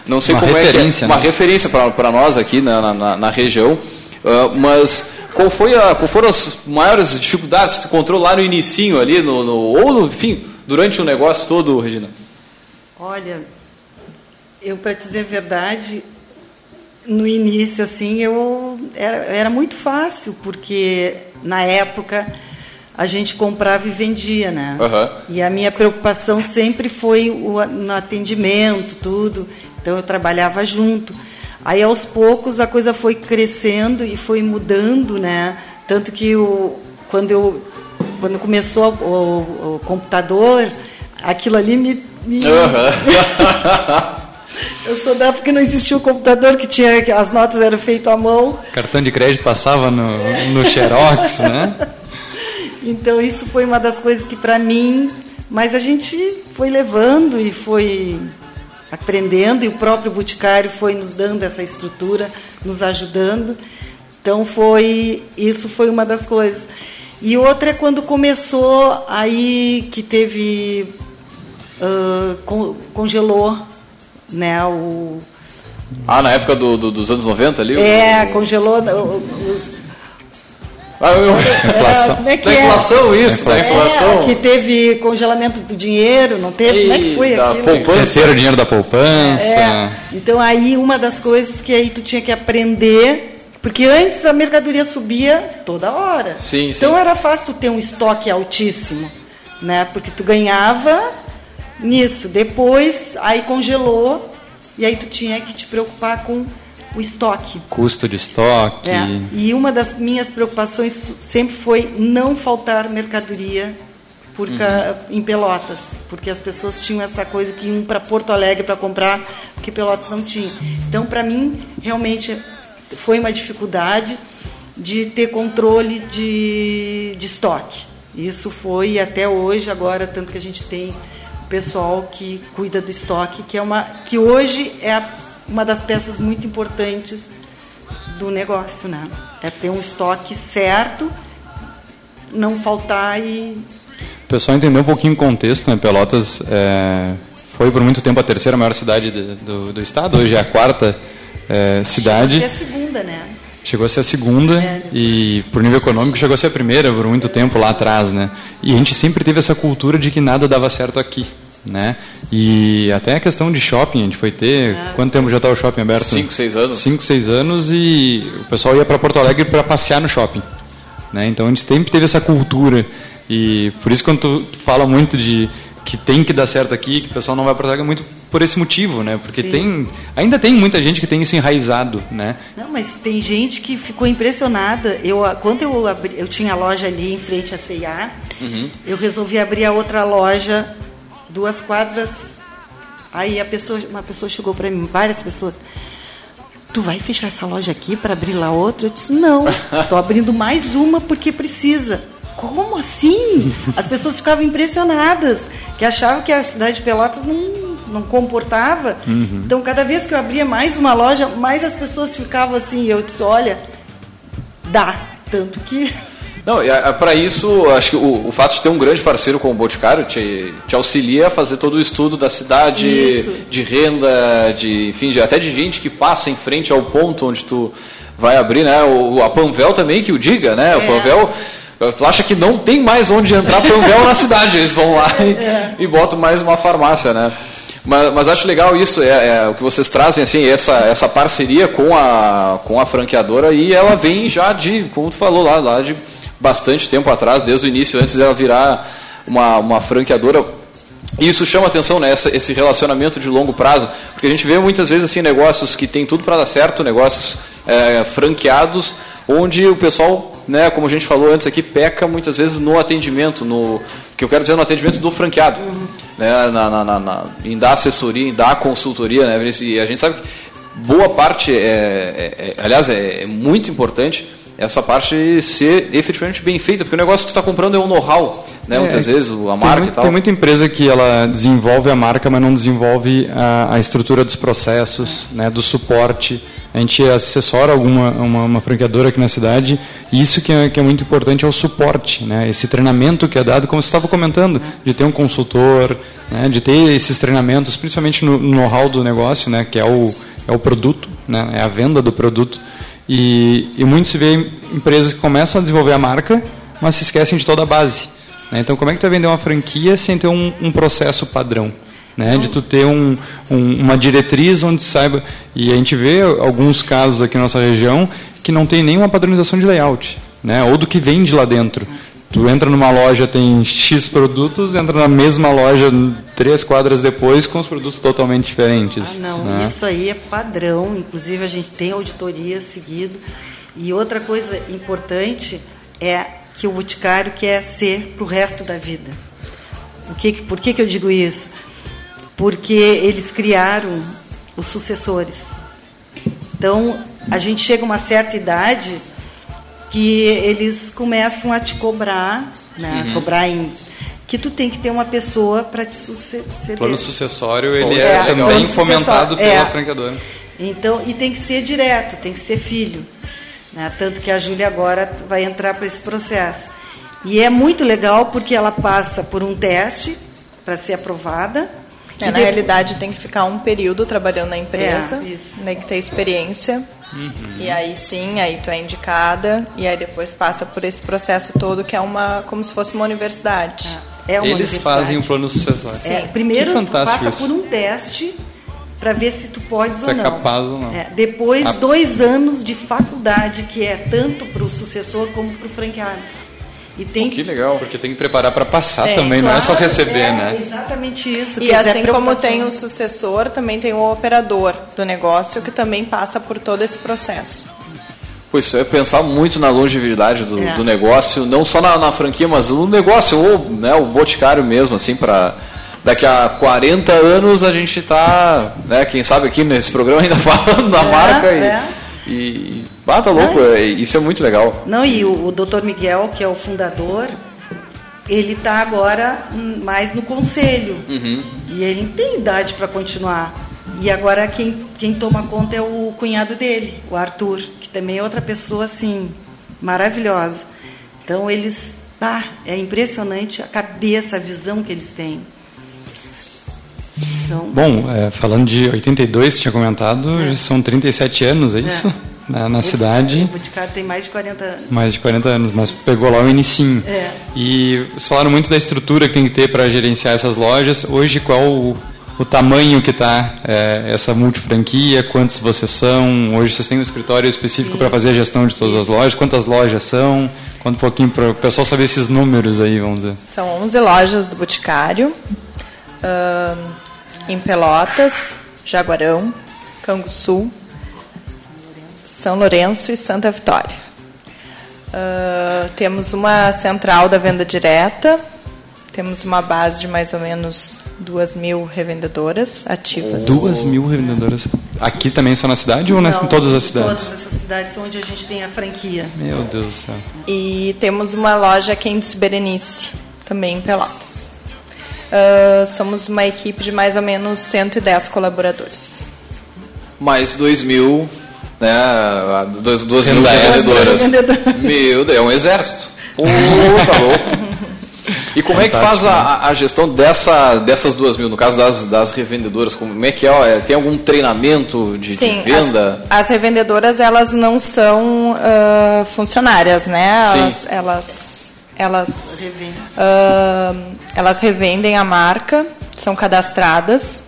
Não sei Uma como referência, é que é. Uma né? referência para nós aqui na, na- na- região. Ah, mas qual, foi a, qual foram as maiores dificuldades que tu encontrou lá no inicinho ali, no, no- ou no, enfim, durante o negócio todo, Regina? Olha, eu para dizer a verdade, no início assim, eu era, era muito fácil, porque na época a gente comprava e vendia, né? Aham. E a minha preocupação sempre foi o, no atendimento, tudo. Então eu trabalhava junto. Aí aos poucos a coisa foi crescendo e foi mudando, né? Tanto que o, quando eu quando começou o, o computador, aquilo ali me, me (laughs) eu sou da época que não existia o computador, que tinha que as notas eram feitas à mão. Cartão de crédito passava no, no Xerox, (laughs) né? Então isso foi uma das coisas que para mim, mas a gente foi levando e foi aprendendo e o próprio Boticário foi nos dando essa estrutura, nos ajudando. Então foi isso foi uma das coisas. E outra é quando começou aí que teve uh, con congelou, né, o Ah, na época do, do- dos anos 90 ali? é, o- congelou os Ah, eu- (laughs) É, como é que da é? inflação, isso, da inflação. É, que teve congelamento do dinheiro, não teve? Como é que foi da aquilo? poupança. O dinheiro da poupança. É. Então aí uma das coisas que aí tu tinha que aprender, porque antes a mercadoria subia toda hora. Sim, sim. Então era fácil ter um estoque altíssimo, né? Porque tu ganhava nisso. Depois aí congelou e aí tu tinha que te preocupar com o estoque. Custo de estoque. É, e uma das minhas preocupações sempre foi não faltar mercadoria por ca- em Pelotas, porque as pessoas tinham essa coisa que iam para Porto Alegre para comprar, porque Pelotas não tinha. Então, para mim, realmente foi uma dificuldade de ter controle de, de estoque. Isso foi até hoje, agora, tanto que a gente tem o pessoal que cuida do estoque, que, é uma, que hoje é a- uma das peças muito importantes do negócio, né? É ter um estoque certo, não faltar e O pessoal entendeu um pouquinho o contexto, né? Pelotas é, foi por muito tempo a terceira maior cidade de- do, do estado, hoje é a quarta é, cidade. Essa é a segunda, né? Chegou a ser a segunda e, por nível econômico, chegou a ser a primeira por muito tempo lá atrás, né? E a gente sempre teve essa cultura de que nada dava certo aqui, né? E até a questão de shopping, a gente foi ter... quanto tempo já está o shopping aberto? Cinco, seis anos. Cinco, seis anos e o pessoal ia para Porto Alegre para passear no shopping, né? Então a gente sempre teve essa cultura e por isso quando tu fala muito de que tem que dar certo aqui, que o pessoal não vai para é muito por esse motivo, né? Porque Sim. tem ainda tem muita gente que tem isso enraizado, né? Não, mas tem gente que ficou impressionada. Eu, quando eu, abri, eu tinha a loja ali em frente à C&A, eu resolvi abrir a outra loja, duas quadras. Aí a pessoa, uma pessoa chegou para mim, várias pessoas. Tu vai fechar essa loja aqui para abrir lá outra? Eu disse, não, (laughs) estou abrindo mais uma porque precisa. Como assim? As pessoas ficavam impressionadas, que achavam que a cidade de Pelotas não, não comportava. Uhum. Então, cada vez que eu abria mais uma loja, mais as pessoas ficavam assim. E eu disse, olha, dá. Tanto que (laughs) Não, para isso, acho que o, o fato de ter um grande parceiro como o Boticário te, te auxilia a fazer todo o estudo da cidade, Isso. de renda, de, enfim, de, até de gente que passa em frente ao ponto onde tu vai abrir, né? O, a Panvel também que o diga, né? O É. Panvel, tu acha que não tem mais onde entrar Panvel na cidade, eles vão lá É. e, e botam mais uma farmácia, né? Mas, mas acho legal isso, é, é o que vocês trazem, assim, essa, essa parceria com a, com a franqueadora e ela vem já de, como tu falou lá, lá de bastante tempo atrás, desde o início, antes dela virar uma, uma franqueadora. E isso chama atenção, né? Essa, esse relacionamento de longo prazo, porque a gente vê muitas vezes assim negócios que tem tudo para dar certo, negócios é, franqueados, onde o pessoal, né, como a gente falou antes aqui, peca muitas vezes no atendimento, no que eu quero dizer no atendimento do franqueado, né, na, na, na, na- em dar assessoria, em dar consultoria, né? E a gente sabe que boa parte, é, é- é- aliás, é, é muito importante essa parte ser efetivamente bem feita, porque o negócio que tu está comprando é o know-how, né? É, muitas vezes a marca muito- e tal. Tem muita empresa que ela desenvolve a marca, mas não desenvolve a, a estrutura dos processos, né, do suporte. A gente assessora alguma uma, uma franqueadora aqui na cidade e isso que é, que é muito importante é o suporte, né, esse treinamento que é dado, como você estava comentando, de ter um consultor, né, de ter esses treinamentos, principalmente no, no know-how do negócio, né, que é o, é o produto, né, é a venda do produto. E, e muito se vê empresas que começam a desenvolver a marca, mas se esquecem de toda a base. né? Então, como é que tu vai vender uma franquia sem ter um, um processo padrão? Né? De tu ter um, um- uma diretriz onde saiba. E a gente vê alguns casos aqui na nossa região que não tem nenhuma padronização de layout, né? ou do que vende lá dentro. Tu entra numa loja, tem X produtos, entra na mesma loja três quadras depois com os produtos totalmente diferentes. Ah, não, né? isso aí é padrão. Inclusive, a gente tem auditoria seguido. E outra coisa importante é que o boticário quer ser para o resto da vida. O que, por que, que eu digo isso? Porque eles criaram os sucessores. Então, a gente chega a uma certa idade que eles começam a te cobrar né? Uhum. Cobrar em que tu tem que ter uma pessoa para te suceder. Plano sucessório, ele É, é, também fomentado pela é. franqueadora. Então, e tem que ser direto, tem que ser filho. né? Tanto que a Júlia agora vai entrar para esse processo. E é muito legal porque ela passa por um teste para ser aprovada. É, na de- realidade, tem que ficar um período trabalhando na empresa, É, isso. tem que ter experiência. E aí sim, aí tu é indicada e aí depois passa por esse processo todo que é uma como se fosse uma universidade. É uma Eles universidade. fazem o plano sucessório. É, primeiro passa isso. por um teste para ver se tu podes Tu ou é não. capaz ou não. É, depois, Ah. dois anos de faculdade, que é tanto para o sucessor como para o franqueado. E tem Que legal. Porque tem que preparar para passar Tem, também, não é só Claro, receber, é, né? Exatamente isso. E assim como tem o sucessor, também tem o operador do negócio que também passa por todo esse processo. Pois isso é pensar muito na longevidade do, É. do negócio, não só na, na franquia, mas no negócio, ou né, o boticário mesmo, assim, para daqui a 40 anos a gente tá, né, quem sabe aqui nesse programa ainda (laughs) falando da É, marca é. e, e bata louco, é, isso é muito legal. Não, e o, o Dr. Miguel, que é o fundador, ele está agora hum, mais no conselho. Uhum. E ele tem idade para continuar. E agora quem, quem toma conta é o cunhado dele, o Arthur, que também é outra pessoa assim, maravilhosa. Então eles. Ah, é impressionante a cabeça, a visão que eles têm. São, Bom, é, falando de 82, tinha comentado, já são 37 anos, é isso? Na, na cidade, O Boticário tem mais de 40 anos. mais de 40 anos, mas pegou lá o inicinho. É. E falaram muito da estrutura que tem que ter para gerenciar essas lojas. Hoje, qual o, o tamanho que está essa multifranquia? Quantos vocês são? Hoje vocês têm um escritório específico para fazer a gestão de todas as lojas? Quantas lojas são? Conta um pouquinho para o pessoal saber esses números aí, vamos dizer. São 11 lojas do Boticário, ahn, em Pelotas, Jaguarão, Canguçu, São Lourenço e Santa Vitória. Ah, temos uma central da venda direta, temos uma base de mais ou menos duas mil revendedoras ativas. Duas mil revendedoras. Aqui também só na cidade ou nas, Não, em todas as cidades? Todas essas cidades onde a gente tem a franquia. Meu Deus do céu. E temos uma loja aqui em Berenice, também em Pelotas. Ah, somos uma equipe de mais ou menos 110 colaboradores. Mais 2 mil, né, duas, duas mil vendedoras. Meu Deus, é um exército. Pô, tá louco. E como é que faz a, a gestão dessa, dessas duas mil, no caso das, das revendedoras? Como é que é? é? Tem algum treinamento de, de Sim, venda? As, as revendedoras elas não são ah, funcionárias, né? Sim. Elas elas elas, ah, elas revendem a marca, são cadastradas.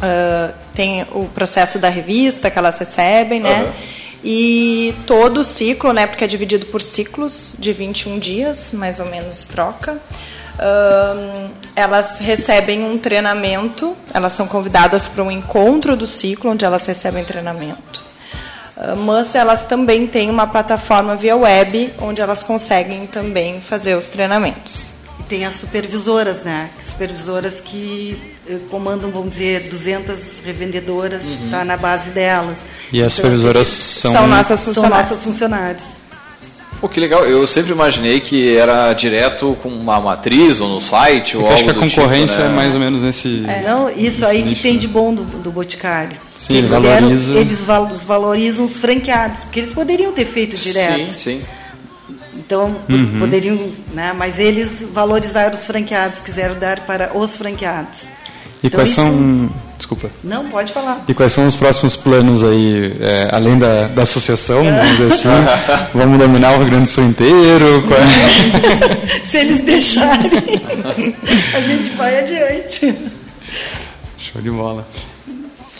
Ah, tem o processo da revista que elas recebem, né? Aham. E todo o ciclo, né? Porque é dividido por ciclos de 21 dias, mais ou menos troca. Ahn, elas recebem um treinamento, elas são convidadas para um encontro do ciclo, onde elas recebem treinamento. Ah, Mas elas também têm uma plataforma via web, onde elas conseguem também fazer os treinamentos. E tem as supervisoras, né? Supervisoras que comandam, vamos dizer, 200 revendedoras, Uhum. está na base delas. E as Então, supervisoras são... São nossas funcionárias. São nossos funcionários. Pô, que legal. Eu sempre imaginei que era direto com uma matriz ou no site ou Eu acho algo que a do concorrência tipo, né? é mais ou menos nesse... É, não, isso aí que tem de bom do, do Boticário. Sim, eles, ele deram- valoriza- eles val- valorizam os franqueados, porque eles poderiam ter feito direto. Sim, sim. Então, Uhum. poderiam, né? Mas eles valorizaram os franqueados, quiseram dar para os franqueados. E Então, quais isso- são... Desculpa. Não, pode falar. E quais são os próximos planos aí, é, além da, da associação, vamos dizer assim? (laughs) vamos dominar o Rio Grande do Sul inteiro? Qual é? (laughs) Se eles deixarem, a gente vai adiante. Show de bola.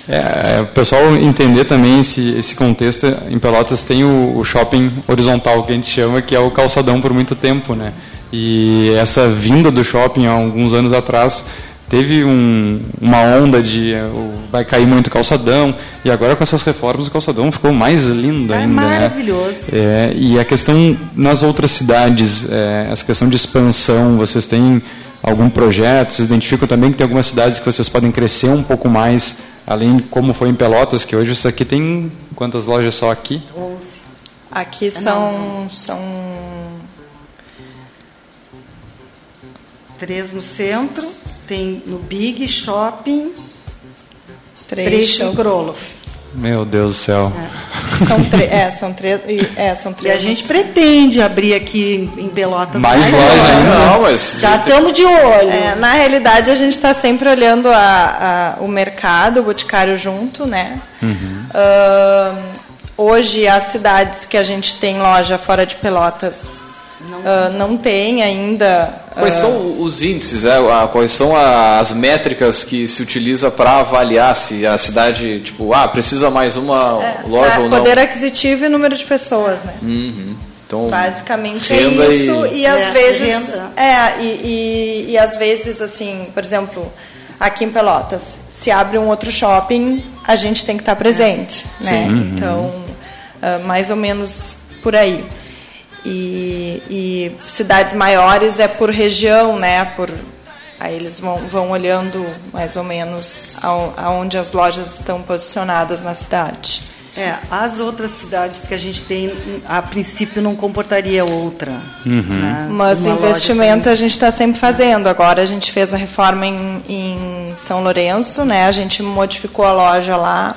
É, é, o pessoal entender também esse, esse contexto, em Pelotas tem o, o shopping horizontal que a gente chama, que é o calçadão por muito tempo, né? E essa vinda do shopping há alguns anos atrás teve um, uma onda de é, o- vai cair muito calçadão e agora com essas reformas o calçadão ficou mais lindo É ainda, né? maravilhoso. É, e a questão nas outras cidades, é, essa questão de expansão, vocês têm algum projeto? Vocês identificam também que tem algumas cidades que vocês podem crescer um pouco mais, além de como foi em Pelotas, que hoje isso aqui tem quantas lojas só aqui? 11. Aqui são, são três no centro, tem no Big Shopping, show- no Kroloff. Meu Deus do céu. (laughs) São, tre é, são três. e- É, são E três. a gente pretende abrir aqui em Pelotas Mais loja lojas. ainda. Não, mas Já estamos de olho. É, na realidade, a gente está sempre olhando a- a- o mercado, o boticário junto, né? Ahn, hoje, as cidades que a gente tem loja fora de Pelotas ah, não tem ainda. Quais ah, são os índices, é, a- quais são a- as métricas que se utiliza para avaliar se a cidade, tipo, ah, precisa mais uma loja ah, ou não? poder aquisitivo e número de pessoas, né? Uhum. Então, Basicamente é isso. e- E, às É, vezes. renda. É, e, e, e às vezes, assim, por exemplo, aqui em Pelotas, se abre um outro shopping, a gente tem que estar presente. Né? Sim. Então, ah, mais ou menos por aí. E, e cidades maiores é por região, né? Por, aí eles vão, vão olhando mais ou menos ao- aonde as lojas estão posicionadas na cidade. É, as outras cidades que a gente tem, a princípio não comportaria outra. né? Mas Uma investimentos a gente está sempre fazendo. Agora a gente fez a reforma em, em São Lourenço, né? A gente modificou a loja lá.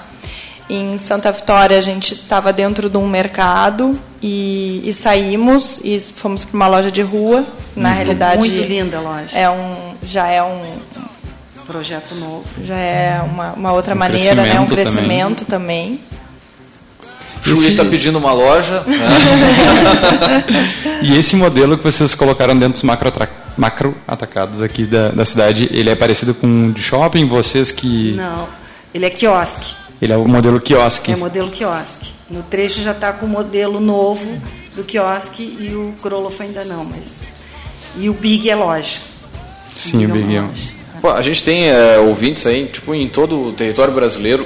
Em Santa Vitória a gente estava dentro de um mercado e, e saímos e fomos para uma loja de rua. Na Ficou realidade muito linda a loja. É um, já é um Projeto novo. já é uma, uma outra Um maneira, né? Um crescimento também. também. Esse- está pedindo uma loja. né? (laughs) E esse modelo que vocês colocaram dentro dos macro, macro atacados aqui da, da cidade, ele é parecido com o de shopping? Vocês que. Não, ele é quiosque. Ele é o modelo quiosque. É modelo quiosque. No trecho já está com o modelo novo do quiosque e o Kroloff ainda não, mas. E o Big é loja. Sim, o é Big é um- loja. Pô, a gente tem é, ouvintes aí, tipo, em todo o território brasileiro.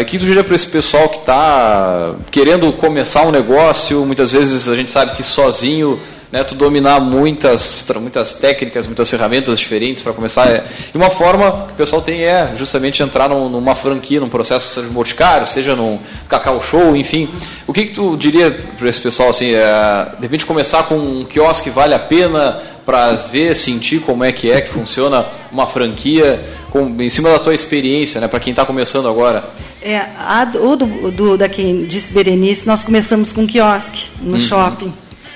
O que tu diria para esse pessoal que está querendo começar um negócio? Muitas vezes a gente sabe que sozinho, né, tu dominar muitas, muitas técnicas, muitas ferramentas diferentes para começar. É, e uma forma que o pessoal tem é justamente entrar num- numa franquia, num processo, seja de boticário, seja num cacau show, enfim. O que, que tu diria para esse pessoal assim? É, de repente começar com um quiosque vale a pena para ver, sentir como é que é que funciona uma franquia, com, em cima da tua experiência, né, para quem está começando agora. É, a, o do, do, da quem disse Berenice, nós começamos com quiosque no Uhum. shopping,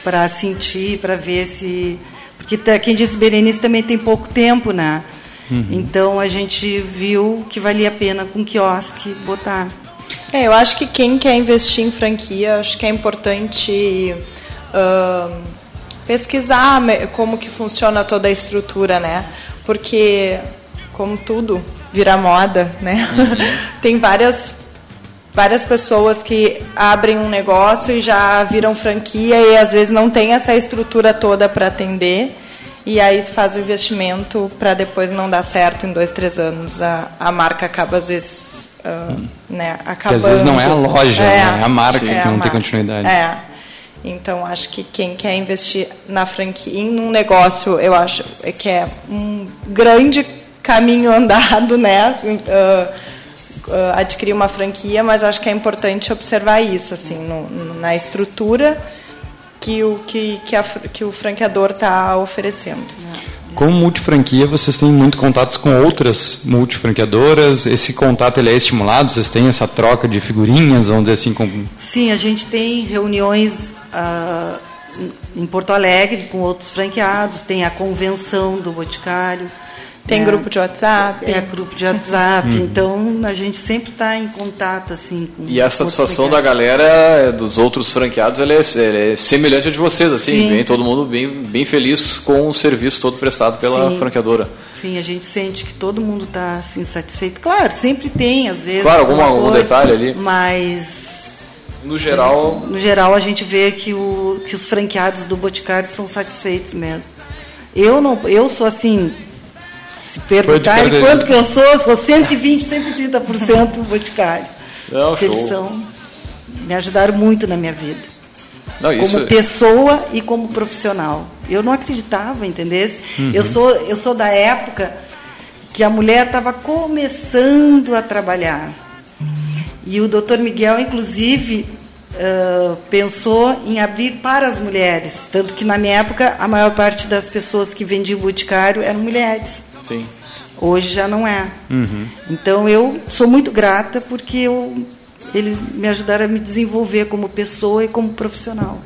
para sentir, para ver se. Porque tá- quem disse Berenice também tem pouco tempo, né? Uhum. Então a gente viu que valia a pena com quiosque botar. É, eu acho que quem quer investir em franquia, acho que é importante ahn, pesquisar como que funciona toda a estrutura, né? Porque, como tudo, vira moda, né? (laughs) Tem várias várias pessoas que abrem um negócio e já viram franquia e às vezes não tem essa estrutura toda para atender e aí tu faz o investimento para depois não dar certo em dois três anos a, a marca acaba às vezes ah, né acabando às vezes não é a loja, né? É a marca que a não tem marca. continuidade. é então acho que quem quer investir na franquia em um negócio eu acho é que é um grande caminho andado né ah, adquirir uma franquia, mas acho que é importante observar isso, assim, no- no- na estrutura que o, que, que, a que o franqueador está oferecendo. Como multifranquia, vocês têm muito contatos com outras multifranqueadoras? Esse contato ele é estimulado? Vocês têm essa troca de figurinhas, vamos dizer assim, com... Sim, a gente tem reuniões ah, em Porto Alegre com outros franqueados, tem a convenção do Boticário. Tem né? grupo de WhatsApp. É, grupo de WhatsApp. Uhum. Então a gente sempre está em contato assim com E a satisfação da galera, é, dos outros franqueados, ela é, ela é semelhante à de vocês, assim, Sim. bem, todo mundo bem, bem feliz com o serviço todo prestado pela Sim. franqueadora. Sim, a gente sente que todo mundo está assim, satisfeito. Claro, sempre tem, às vezes. Claro, algum coisa, detalhe ali. Mas. No geral, No geral, a gente vê que, o, que os franqueados do Boticário são satisfeitos mesmo. Eu não, eu sou assim, se perguntarem quanto que eu sou, sou 120, 130% Boticário. Não, Porque eles show. são, me ajudaram muito na minha vida. Não, isso- como pessoa e como profissional. Eu não acreditava, entendesse? Uhum. Eu sou eu sou da época que a mulher estava começando a trabalhar. E o doutor Miguel, inclusive, uh, pensou em abrir para as mulheres. Tanto que, na minha época, a maior parte das pessoas que vendiam boticário eram mulheres. Sim. Hoje já não é. Uhum. Então, eu sou muito grata porque eu, eles me ajudaram a me desenvolver como pessoa e como profissional.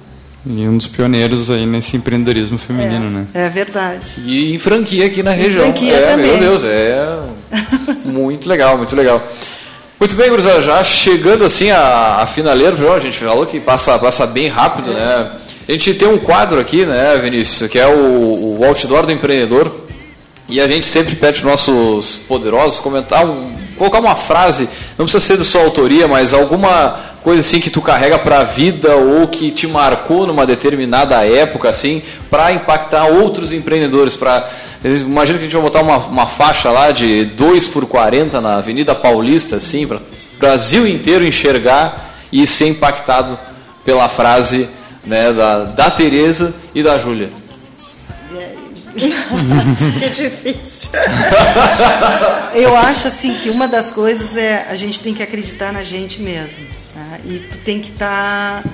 E um dos pioneiros aí nesse empreendedorismo feminino, é, né? É verdade. E em franquia aqui na Em região. franquia é, também. meu Deus, é (laughs) muito legal, muito legal. Muito bem, gurizada, já chegando assim a, a finaleira, a gente falou que passa, passa bem rápido, né? A gente tem um quadro aqui, né, Vinícius, que é o, o outdoor do empreendedor. E a gente sempre pede para nossos poderosos comentar, um, colocar uma frase, não precisa ser de sua autoria, mas alguma coisa assim que tu carrega para a vida ou que te marcou numa determinada época, assim, para impactar outros empreendedores. Para imagina que a gente vai botar uma, uma faixa lá de 2 por 40 na Avenida Paulista, assim, para o Brasil inteiro enxergar e ser impactado pela frase né, da, da Tereza e da Júlia. (laughs) que difícil. Eu acho assim que uma das coisas é a gente tem que acreditar na gente mesmo. Tá? E tu tem que estar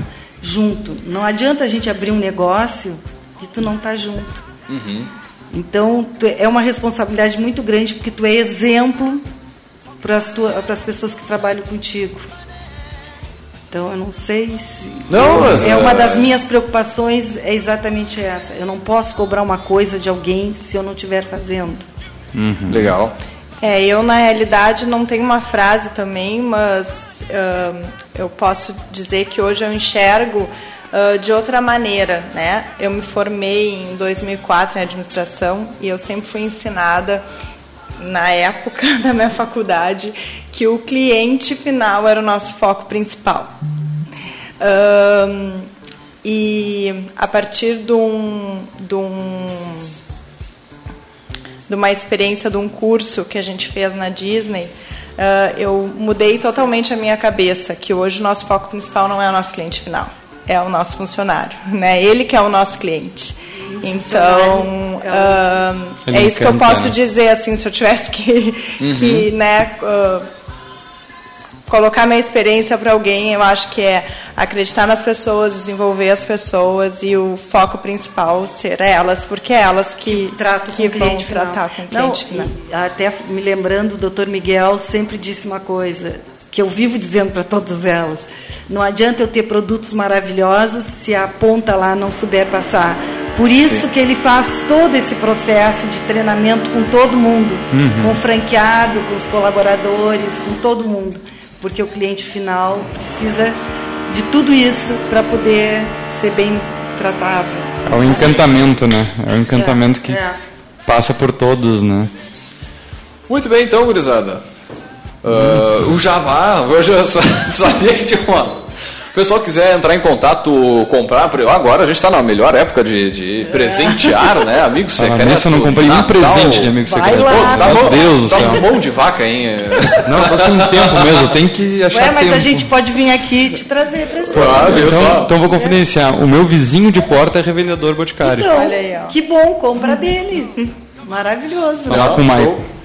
junto. Não adianta a gente abrir um negócio e tu não tá junto. Uhum. Então tu- é uma responsabilidade muito grande porque tu é exemplo para as pessoas que trabalham contigo. Então eu não sei se Não, eu- mas, é uma é- das minhas preocupações é exatamente essa. Eu não posso cobrar uma coisa de alguém se eu não estiver fazendo. Legal. É, eu na realidade não tenho uma frase também, mas ahn, eu posso dizer que hoje eu enxergo ah, de outra maneira, né? Eu me formei em 2004 em administração e eu sempre fui ensinada na época (laughs) da minha faculdade que o cliente final era o nosso foco principal. Ahn, e a partir de um, de um de uma experiência de um curso que a gente fez na Disney, ah, eu mudei totalmente a minha cabeça, que hoje o nosso foco principal não é o nosso cliente final, é o nosso funcionário, né? Ele que é o nosso cliente. Então, Ele é isso que eu posso né? dizer, assim, se eu tivesse que, Uhum. que né, ah, colocar minha experiência para alguém, eu acho que é acreditar nas pessoas, desenvolver as pessoas e o foco principal ser elas, porque é elas que, tratam que vão tratar com o Não, cliente final. e até me lembrando, o doutor Miguel sempre disse uma coisa que eu vivo dizendo para todas elas. Não adianta eu ter produtos maravilhosos se a ponta lá não souber passar. Por isso Sim. que ele faz todo esse processo de treinamento com todo mundo, Uhum. com o franqueado, com os colaboradores, com todo mundo, porque o cliente final precisa de tudo isso para poder ser bem tratado. É o encantamento, né? É o encantamento que É. passa por todos, né? Muito bem, então, gurizada. Ah, o Jabá, hoje eu só- (laughs) sabia que tinha uma. O pessoal quiser entrar em contato, comprar, agora a gente está na melhor época de, de presentear, né? Amigo secreto. nisso, eu não comprei Natal. presente de amigo secreto. lá, Pô, tá Meu bom, Deus do tá céu. um bom de vaca, hein? Não, só sem tempo mesmo, tem que achar Ué, mas tempo. a gente pode vir aqui e te trazer presente. então, então vou confidenciar. O meu vizinho de porta é revendedor boticário. Então, que bom, compra dele. Maravilhoso. Vai lá com o Maicon.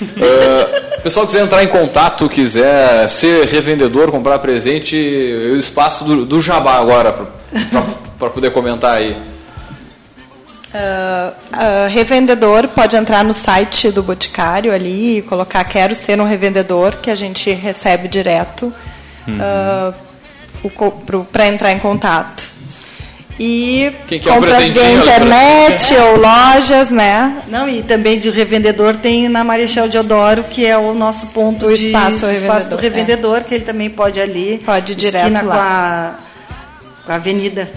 Uh, pessoal quiser entrar em contato, quiser ser revendedor, comprar presente, o espaço do, do Jabá agora para poder comentar aí. Ah, ah, revendedor pode entrar no site do Boticário ali e colocar quero ser um revendedor que a gente recebe direto Uhum. para entrar em contato. E Quem quer um compras via internet ou lojas, né? Não, e também de revendedor tem na Marechal Deodoro, que é o nosso ponto O de espaço espaço do revendedor, revendedor, que ele também pode ali. Pode ir direto lá. Com a, com a avenida.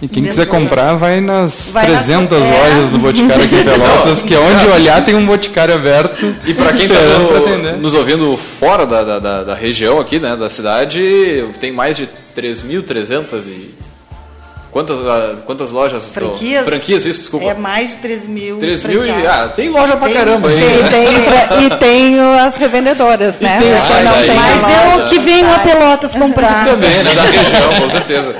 E quem quiser comprar, vai nas Vai nas- 300 é. lojas do Boticário aqui em Pelotas, que é onde olhar tem um Boticário aberto. E para quem está nos ouvindo fora da, da, da- da região aqui, né, da cidade, tem mais de 3.300 e... Quantas, ah, quantas lojas? estão- Franquias? Franquias, isso, desculpa. É mais de 3 mil. 3 mil e... Ah, tem loja pra Tem- caramba aí. E (laughs) tem, e tem as revendedoras, né? tem o site não aí. tem Mas a é loja, o que vem a. Pelotas comprar. (laughs) Também, né? Da região, com certeza.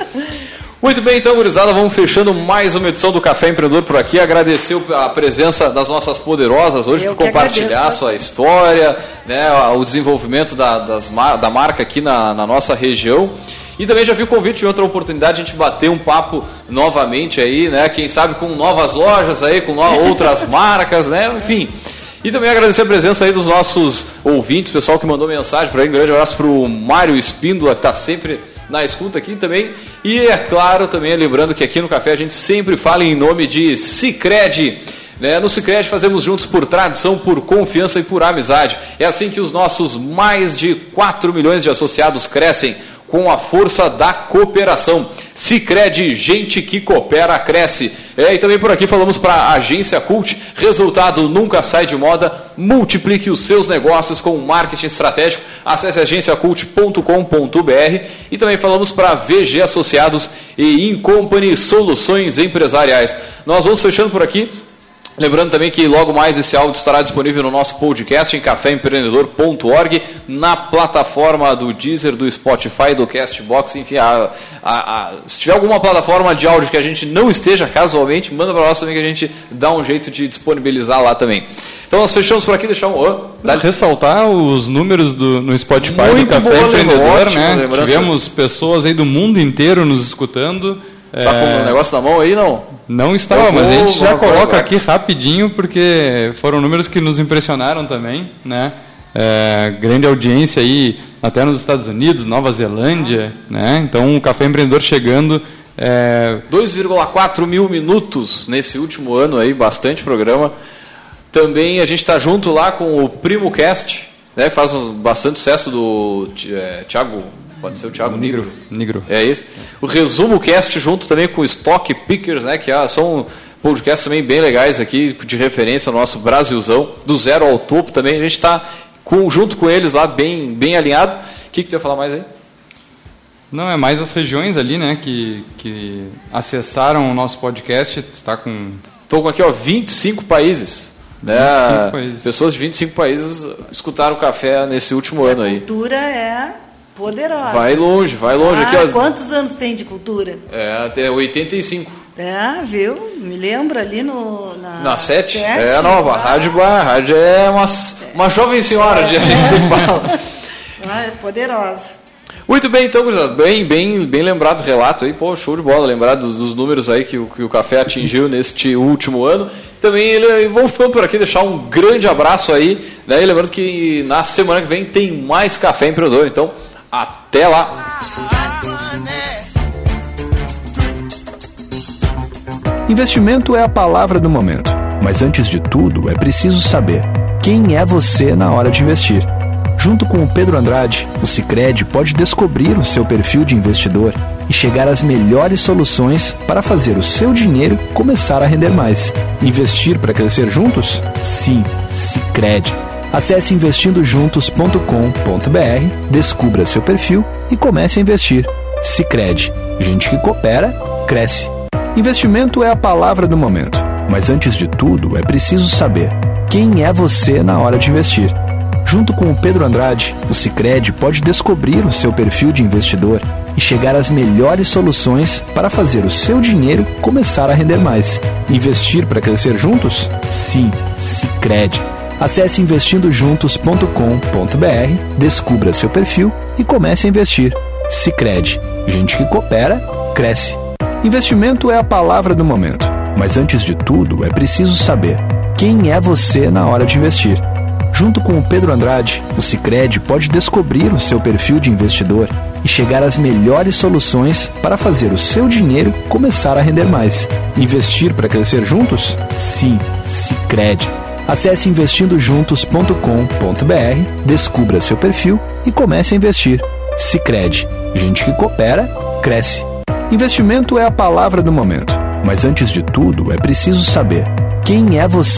Muito bem, então, gurizada, vamos fechando mais uma edição do Café Empreendedor por aqui. Agradecer a presença das nossas poderosas hoje Eu por compartilhar agradeço. sua história, né, o desenvolvimento da, das, da marca aqui na, na nossa região. E também já vi o convite em outra oportunidade a gente bater um papo novamente aí, né? Quem sabe com novas lojas aí, com outras (laughs) marcas, né? Enfim. E também agradecer a presença aí dos nossos ouvintes, pessoal que mandou mensagem para aí. Um grande abraço para o Mário Espíndola, que está sempre na escuta aqui também. E é claro, também lembrando que aqui no Café a gente sempre fala em nome de Cicred. Né? No Cicred fazemos juntos por tradição, por confiança e por amizade. É assim que os nossos mais de 4 milhões de associados crescem com a força da cooperação. Cicred, gente que coopera, cresce. É, e também por aqui falamos para a agência Cult, resultado nunca sai de moda, multiplique os seus negócios com marketing estratégico. Acesse agenciacult.com.br e também falamos para VG Associados e Incompany Soluções Empresariais. Nós vamos fechando por aqui. Lembrando também que logo mais esse áudio estará disponível no nosso podcast em caféempreendedor.org, na plataforma do Deezer, do Spotify, do Castbox, enfim, a, a, a, se tiver alguma plataforma de áudio que a gente não esteja casualmente, manda para nós também que a gente dá um jeito de disponibilizar lá também. Então nós fechamos por aqui, deixar um... Oh, dá- Ressaltar os números do, no Spotify do Muito Café boa, Empreendedor, né? Tivemos pessoas aí do mundo inteiro nos escutando. Tá com o negócio na mão aí, não? Não estava, mas a gente já coloca aqui rapidinho, porque foram números que nos impressionaram também, né? É, grande audiência aí, até nos Estados Unidos, Nova Zelândia, né? Então, o Café Empreendedor chegando... É, 2,4 mil minutos nesse último ano aí, bastante programa. Também a gente está junto lá com o Primo Cast, né? Faz um- bastante sucesso do é, Thiago, pode ser o Thiago Negro. Negro. É isso. O Resumo Cast junto também com o Stock Pickers, né? Que ah, são podcasts também bem legais aqui, de referência ao nosso Brasilzão, do zero ao topo também. A gente está junto com eles lá, bem, bem alinhado. O que, que tu ia falar mais aí? Não, é mais as regiões ali, né, que, que acessaram o nosso podcast, está com... Estou com aqui, ó, 25 países. Né? 25 países. Pessoas de 25 países escutaram o café nesse último ano aí. Cultura é poderosa. Vai longe, vai longe. Ah, aqui, ó, Quantos anos tem de cultura? é, até 85. É, viu? Me lembra ali no, na, Na 7? sete? É nova. A rádio, a rádio é uma, uma jovem senhora, de (laughs) sempre fala. (laughs) Ah, é poderosa. Muito bem, então, bem, bem, bem lembrado o relato aí, pô, show de bola, lembrar dos, dos números aí que, o- que o café atingiu neste último ano. Também ele, vamos ficando por aqui, deixar um grande abraço aí, né? E lembrando que na semana que vem tem mais café empreendedor, então até lá. Investimento é a palavra do momento, mas antes de tudo é preciso saber quem é você na hora de investir. Junto com o Pedro Andrade, o Cicred pode descobrir o seu perfil de investidor e chegar às melhores soluções para fazer o seu dinheiro começar a render mais. Investir para crescer juntos? Sim, Cicred. Acesse investindojuntos.com.br, descubra seu perfil e comece a investir. Cicred. Gente que coopera, cresce. Investimento é a palavra do momento, mas antes de tudo é preciso saber quem é você na hora de investir. Junto com o Pedro Andrade, o Cicred pode descobrir o seu perfil de investidor e chegar às melhores soluções para fazer o seu dinheiro começar a render mais. Investir para crescer juntos? Sim, Cicred. Acesse investindojuntos.com.br, descubra seu perfil e comece a investir. Cicred. Gente que coopera, cresce. Investimento é a palavra do momento, mas antes de tudo é preciso saber quem é você na hora de investir. Junto com o Pedro Andrade, o Cicred pode descobrir o seu perfil de investidor e chegar às melhores soluções para fazer o seu dinheiro começar a render mais. Investir para crescer juntos? Sim, Cicred. Acesse investindojuntos.com.br, descubra seu perfil e comece a investir. Cicred. Gente que coopera, cresce. Investimento é a palavra do momento, mas antes de tudo é preciso saber quem é você.